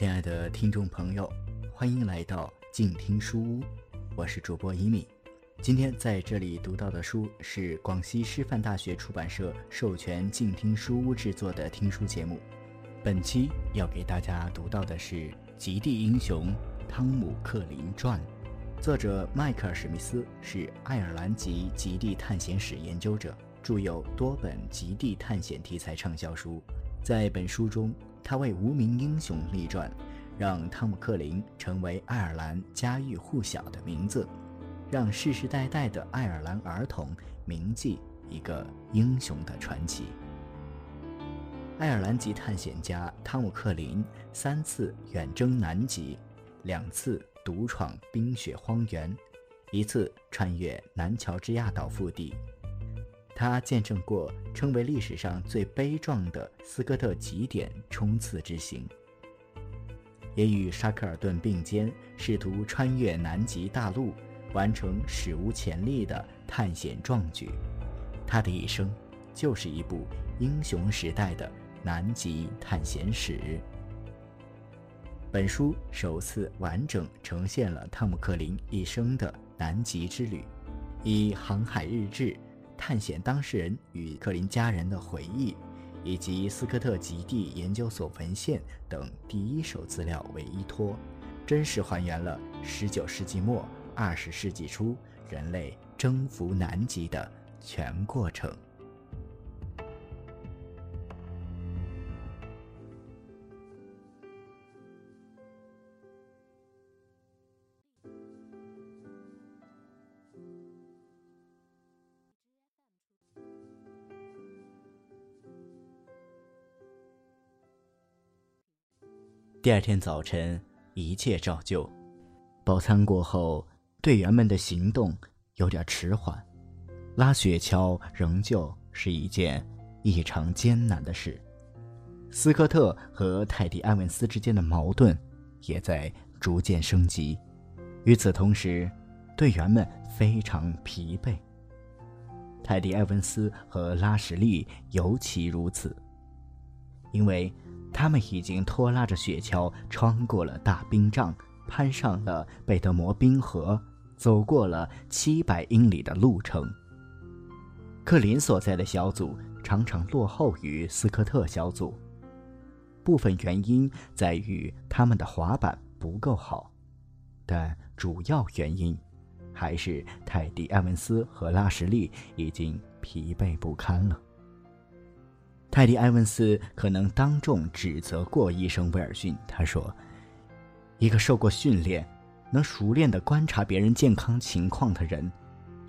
亲爱的听众朋友，欢迎来到静听书屋，我是主播一米。今天在这里读到的书是广西师范大学出版社授权静听书屋制作的听书节目。本期要给大家读到的是《极地英雄汤姆·克林传》，作者迈克尔·史密斯是爱尔兰籍极地探险史研究者，著有多本极地探险题材畅销书。在本书中，他为无名英雄立传，让汤姆·克林成为爱尔兰家喻户晓的名字，让世世代代的爱尔兰儿童铭记一个英雄的传奇。爱尔兰籍探险家汤姆·克林三次远征南极，两次独闯冰雪荒原，一次穿越南乔治亚岛腹地。他见证过称为历史上最悲壮的斯科特极点冲刺之行，也与沙克尔顿并肩，试图穿越南极大陆，完成史无前例的探险壮举。他的一生就是一部英雄时代的南极探险史。本书首次完整呈现了汤姆·克林一生的南极之旅，以航海日志。探险当事人与克林家人的回忆，以及斯科特极地研究所文献等第一手资料为依托，真实还原了19世纪末、20世纪初人类征服南极的全过程。第二天早晨，一切照旧。饱餐过后，队员们的行动有点迟缓，拉雪橇仍旧是一件异常艰难的事。斯科特和泰迪·埃文斯之间的矛盾也在逐渐升级。与此同时，队员们非常疲惫。泰迪·埃文斯和拉什利尤其如此，因为。他们已经拖拉着雪橇穿过了大冰障，攀上了贝德摩冰河，走过了七百英里的路程。克林所在的小组常常落后于斯科特小组，部分原因在于他们的滑板不够好，但主要原因还是泰迪·埃文斯和拉什利已经疲惫不堪了。泰迪·埃文斯可能当众指责过医生威尔逊。他说：“一个受过训练、能熟练地观察别人健康情况的人，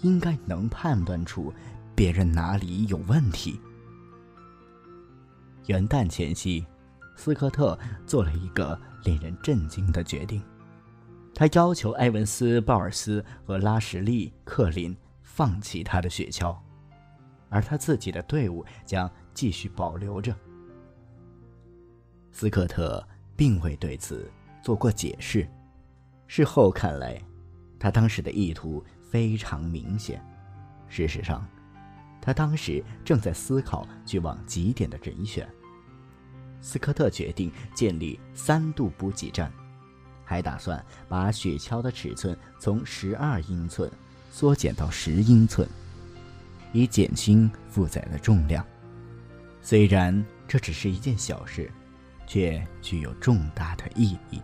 应该能判断出别人哪里有问题。”元旦前夕，斯科特做了一个令人震惊的决定：他要求埃文斯、鲍尔斯和拉什利·克林放弃他的雪橇，而他自己的队伍将。继续保留着。斯科特并未对此做过解释。事后看来，他当时的意图非常明显。事实上，他当时正在思考去往极点的人选。斯科特决定建立三度补给站，还打算把雪橇的尺寸从十二英寸缩减到十英寸，以减轻负载的重量。虽然这只是一件小事，却具有重大的意义。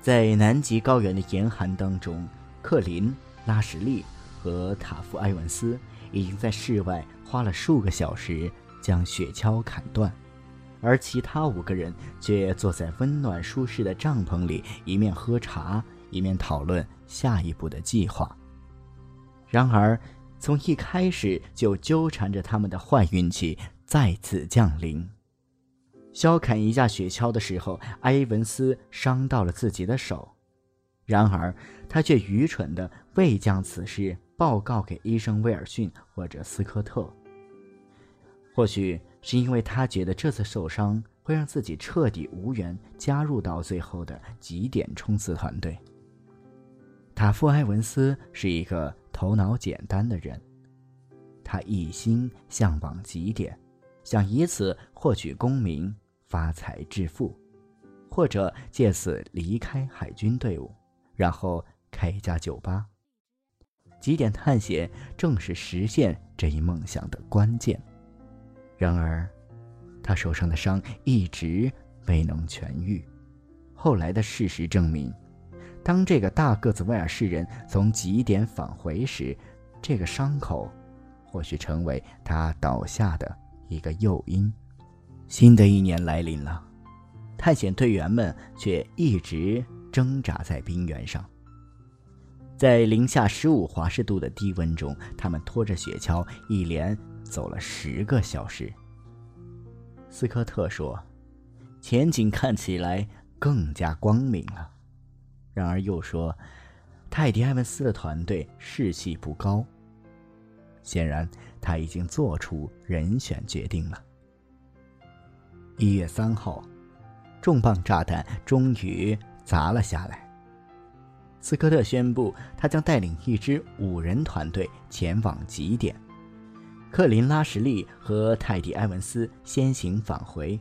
在南极高原的严寒当中，克林、拉什利和塔夫埃文斯已经在室外花了数个小时将雪橇砍断，而其他五个人却坐在温暖舒适的帐篷里，一面喝茶，一面讨论下一步的计划。然而，从一开始就纠缠着他们的坏运气。再次降临。削砍一架雪橇的时候，埃文斯伤到了自己的手，然而他却愚蠢的未将此事报告给医生威尔逊或者斯科特。或许是因为他觉得这次受伤会让自己彻底无缘加入到最后的极点冲刺团队。塔夫埃文斯是一个头脑简单的人，他一心向往极点。想以此获取功名、发财致富，或者借此离开海军队伍，然后开一家酒吧。极点探险正是实现这一梦想的关键。然而，他手上的伤一直未能痊愈。后来的事实证明，当这个大个子威尔士人从极点返回时，这个伤口或许成为他倒下的一个诱因。新的一年来临了，探险队员们却一直挣扎在冰原上。在零下十五华氏度的低温中，他们拖着雪橇一连走了十个小时。斯科特说：“前景看起来更加光明了。”然而又说：“泰迪·埃文斯的团队士气不高。”显然，他已经做出人选决定了。一月三号，重磅炸弹终于砸了下来。斯科特宣布，他将带领一支五人团队前往极点。克林·拉什利和泰迪·埃文斯先行返回，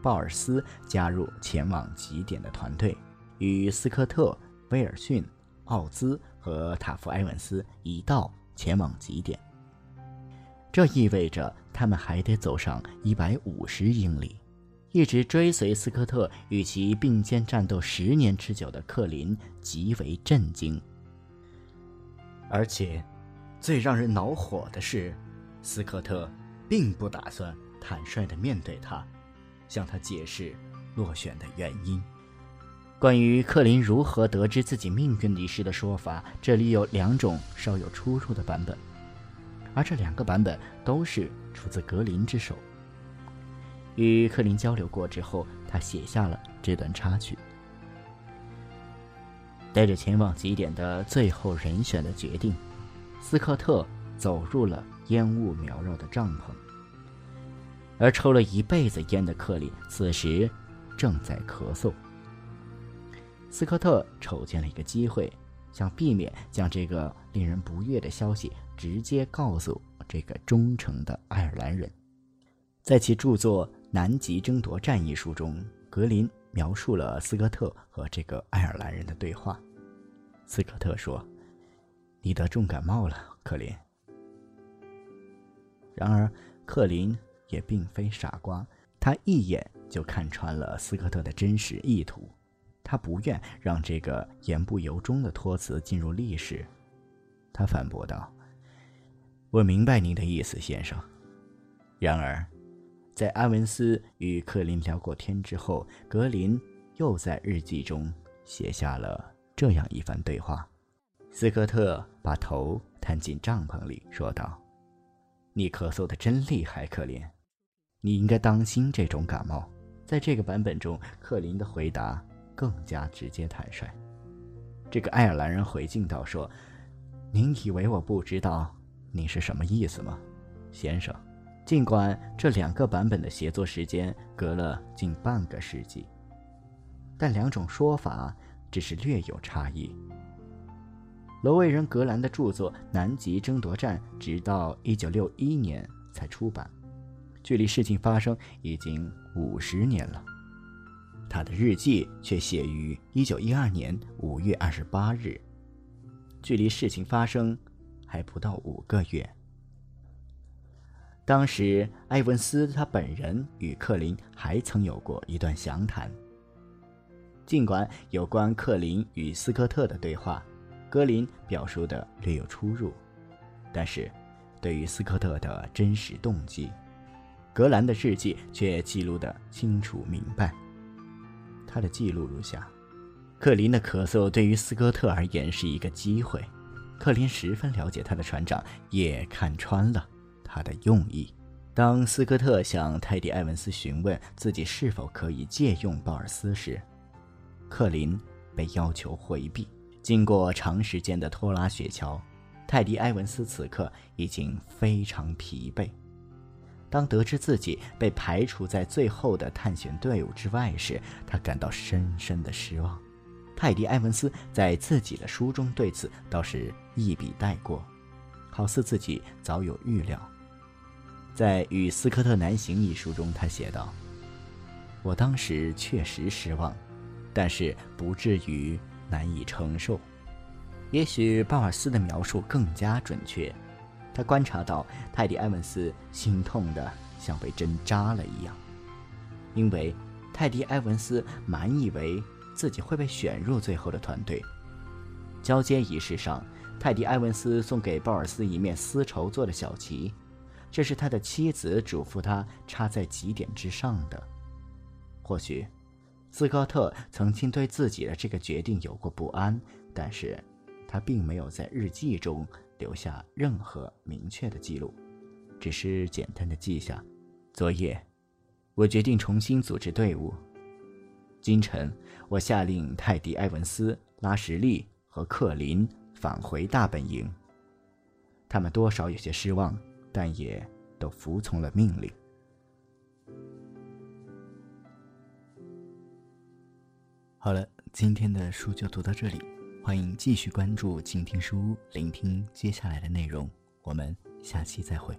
鲍尔斯加入前往极点的团队，与斯科特、威尔逊、奥兹和塔夫·埃文斯一道前往极点。这意味着他们还得走上一百五十英里。一直追随斯科特与其并肩战斗十年之久的克林极为震惊，而且，最让人恼火的是，斯科特并不打算坦率地面对他，向他解释落选的原因。关于克林如何得知自己命运一事的说法，这里有两种稍有出入的版本，而这两个版本都是出自格林之手。与克林交流过之后，他写下了这段插曲。带着前往极点的最后人选的决定，斯科特走入了烟雾缭绕的帐篷。而抽了一辈子烟的克林此时正在咳嗽。斯科特瞅见了一个机会，想避免将这个令人不悦的消息直接告诉这个忠诚的爱尔兰人，在其著作。《南极争夺战》一书中，格林描述了斯科特和这个爱尔兰人的对话。斯科特说：“你得重感冒了，克林。”然而，克林也并非傻瓜，他一眼就看穿了斯科特的真实意图。他不愿让这个言不由衷的托词进入历史。他反驳道：“我明白您的意思，先生。然而。”在埃文斯与克林聊过天之后，格林又在日记中写下了这样一番对话。斯科特把头探进帐篷里，说道：“你咳嗽的真厉害，克林，你应该当心这种感冒。”在这个版本中，克林的回答更加直接坦率。这个爱尔兰人回敬道：“说，您以为我不知道你是什么意思吗，先生？”尽管这两个版本的写作时间隔了近半个世纪，但两种说法只是略有差异。挪威人格兰的著作《南极争夺战》直到1961年才出版，距离事情发生已经五十年了。他的日记却写于1912年5月28日，距离事情发生还不到五个月。当时，埃文斯他本人与克林还曾有过一段详谈。尽管有关克林与斯科特的对话，格林表述的略有出入，但是，对于斯科特的真实动机，格兰的日记却记录的清楚明白。他的记录如下：克林的咳嗽对于斯科特而言是一个机会，克林十分了解他的船长，也看穿了。他的用意。当斯科特向泰迪·埃文斯询问自己是否可以借用鲍尔斯时，克林被要求回避。经过长时间的拖拉雪橇，泰迪·埃文斯此刻已经非常疲惫。当得知自己被排除在最后的探险队伍之外时，他感到深深的失望。泰迪·埃文斯在自己的书中对此倒是一笔带过，好似自己早有预料。在《与斯科特南行》一书中，他写道：“我当时确实失望，但是不至于难以承受。也许鲍尔斯的描述更加准确。他观察到泰迪·埃文斯心痛的像被针扎了一样，因为泰迪·埃文斯满以为自己会被选入最后的团队。交接仪式上，泰迪·埃文斯送给鲍尔斯一面丝绸做的小旗，这是他的妻子嘱咐他插在几点之上的。或许，斯科特曾经对自己的这个决定有过不安，但是他并没有在日记中。留下任何明确的记录，只是简单的记下：昨夜，我决定重新组织队伍。今晨，我下令泰迪·埃文斯、拉什利和克林返回大本营。他们多少有些失望，但也都服从了命令。好了，今天的书就读到这里。欢迎继续关注静听书，聆听接下来的内容。我们下期再会。